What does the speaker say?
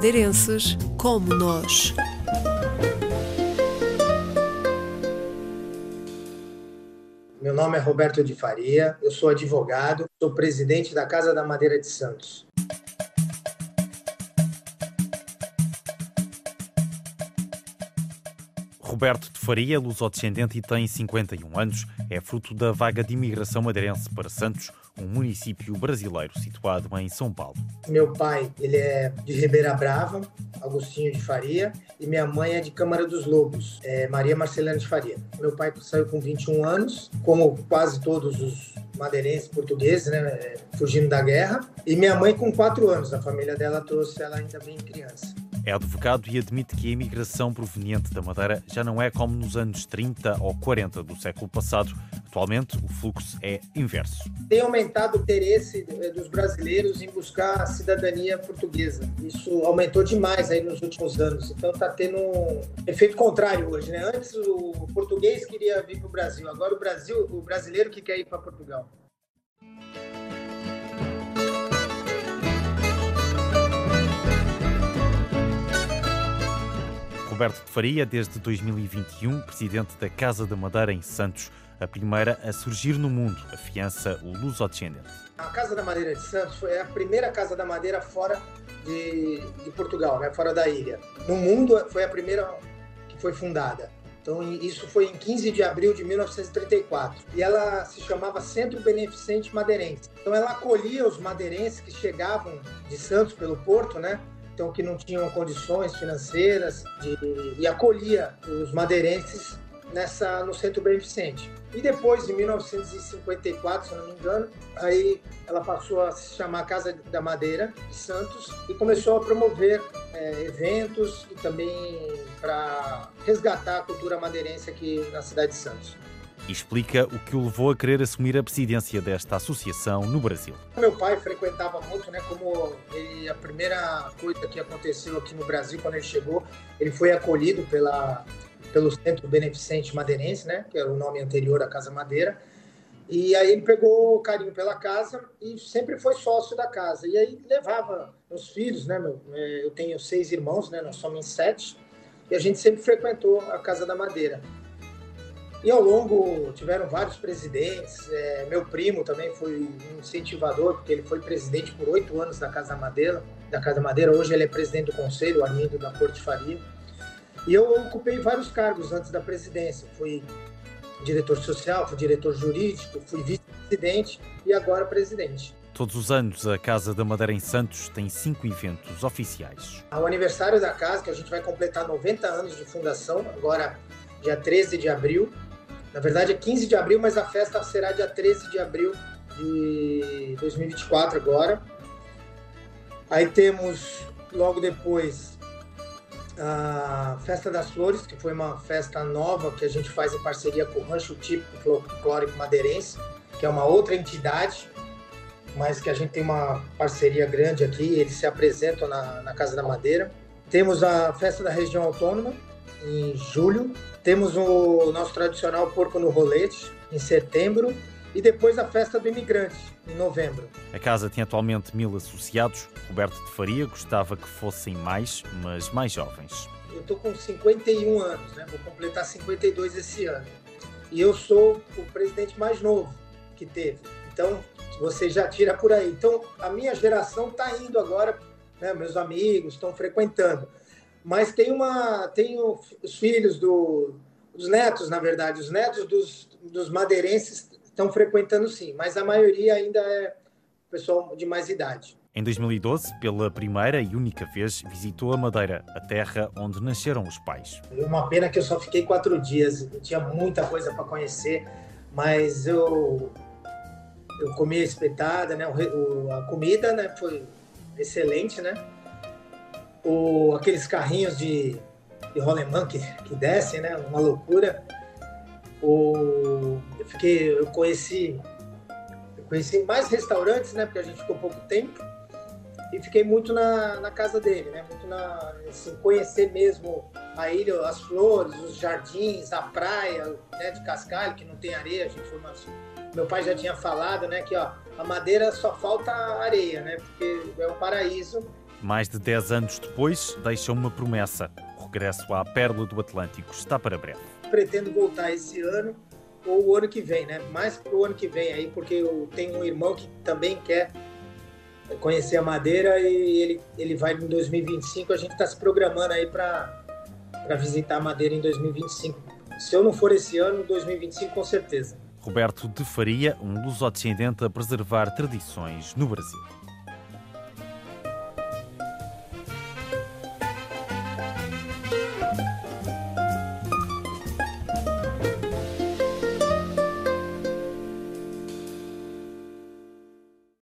madeirenses como nós. Meu nome é Roberto de Faria, eu sou advogado, sou presidente da Casa da Madeira de Santos. Roberto de Faria, lusodescendente e tem 51 anos, é fruto da vaga de imigração madeirense para Santos, um município brasileiro situado em São Paulo. Meu pai, ele é de Ribeira Brava, Agostinho de Faria, e minha mãe é de Câmara dos Lobos, é Maria Marcelina de Faria. Meu pai saiu com 21 anos, como quase todos os madeirenses portugueses, né, é, fugindo da guerra, e minha mãe com 4 anos, a família dela trouxe ela ainda bem criança. É advogado e admite que a imigração proveniente da Madeira já não é como nos anos 30 ou 40 do século passado. Atualmente, o fluxo é inverso. Tem aumentado o interesse eh, dos brasileiros em buscar a cidadania portuguesa. Isso aumentou demais aí nos últimos anos. Então está tendo um efeito contrário hoje, né? Antes o português queria vir para o Brasil, agora o Brasil, o brasileiro que quer ir para Portugal. Roberto de Faria, desde 2021, presidente da Casa da Madeira em Santos, a primeira a surgir no mundo, afiança o lusodescendente. A Casa da Madeira de Santos foi a primeira Casa da Madeira fora de, de Portugal, né? fora da ilha. No mundo foi a primeira que foi fundada. Então, isso foi em 15 de abril de 1934. E ela se chamava Centro Beneficente Madeirense. Então, ela acolhia os madeirenses que chegavam de Santos pelo porto, né? Então que não tinham condições financeiras de, e acolhia os madeirenses nessa no Centro Beneficente. E depois, em 1954, se não me engano, aí ela passou a se chamar Casa da Madeira de Santos e começou a promover é, eventos e também para resgatar a cultura madeirense aqui na cidade de Santos e explica o que o levou a querer assumir a presidência desta associação no Brasil. Meu pai frequentava muito, né? Como ele, a primeira coisa que aconteceu aqui no Brasil quando ele chegou, ele foi acolhido pela pelo Centro Beneficente Madeirense, né? Que era o nome anterior à Casa Madeira. E aí ele pegou carinho pela casa e sempre foi sócio da casa. E aí levava os filhos, né? Meu, é, eu tenho seis irmãos, né? Nós somos sete. E a gente sempre frequentou a Casa da Madeira. E ao longo tiveram vários presidentes. É, meu primo também foi um incentivador, porque ele foi presidente por oito anos da Casa Madeira. Da Casa Madeira. Hoje ele é presidente do conselho, Armindo da Corte Faria. E eu ocupei vários cargos antes da presidência. Fui diretor social, fui diretor jurídico, fui vice-presidente e agora presidente. Todos os anos, a Casa da Madeira em Santos tem cinco eventos oficiais. O aniversário da casa, que a gente vai completar 90 anos de fundação, agora dia 13 de abril. Na verdade é 15 de abril, mas a festa será dia 13 de abril de 2024 agora. Aí temos logo depois a Festa das Flores, que foi uma festa nova que a gente faz em parceria com o Rancho Típico Folclórico Madeirense, que é uma outra entidade, mas que a gente tem uma parceria grande aqui, eles se apresentam na, na Casa da Madeira. Temos a Festa da Região Autônoma, em julho, temos o nosso tradicional porco no rolete, em setembro, e depois a festa do imigrante, em novembro. A casa tem atualmente mil associados. Roberto de Faria gostava que fossem mais, mas mais jovens. Eu estou com 51 anos, né? vou completar 52 esse ano. E eu sou o presidente mais novo que teve. Então, você já tira por aí. Então, a minha geração está indo agora, né? meus amigos estão frequentando mas tem uma tem os filhos do, os netos, na verdade, os netos dos, dos madeirenses estão frequentando sim, mas a maioria ainda é pessoal de mais idade. Em 2012, pela primeira e única vez, visitou a Madeira, a terra onde nasceram os pais. Uma pena que eu só fiquei quatro dias, eu tinha muita coisa para conhecer, mas eu eu comi espetada, né? A comida, né? Foi excelente, né? O, aqueles carrinhos de, de rolemã que, que descem, né? Uma loucura. O, eu fiquei, eu conheci, eu conheci mais restaurantes, né? Porque a gente ficou pouco tempo e fiquei muito na, na casa dele, né? Muito na, assim, conhecer mesmo a ilha, as flores, os jardins, a praia, né? De Cascalho, que não tem areia. A gente foi uma, meu pai já tinha falado, né? Que ó, a madeira só falta areia, né? Porque é o paraíso Mais de 10 anos depois, deixa uma promessa. O regresso à Pérola do Atlântico está para breve. Pretendo voltar esse ano ou o ano que vem, né? Mais para o ano que vem aí, porque eu tenho um irmão que também quer conhecer a Madeira e ele, ele vai em 2025. A gente está se programando aí para visitar a Madeira em 2025. Se eu não for esse ano, 2025 com certeza. Roberto de Faria, um luso-descendente a preservar tradições no Brasil.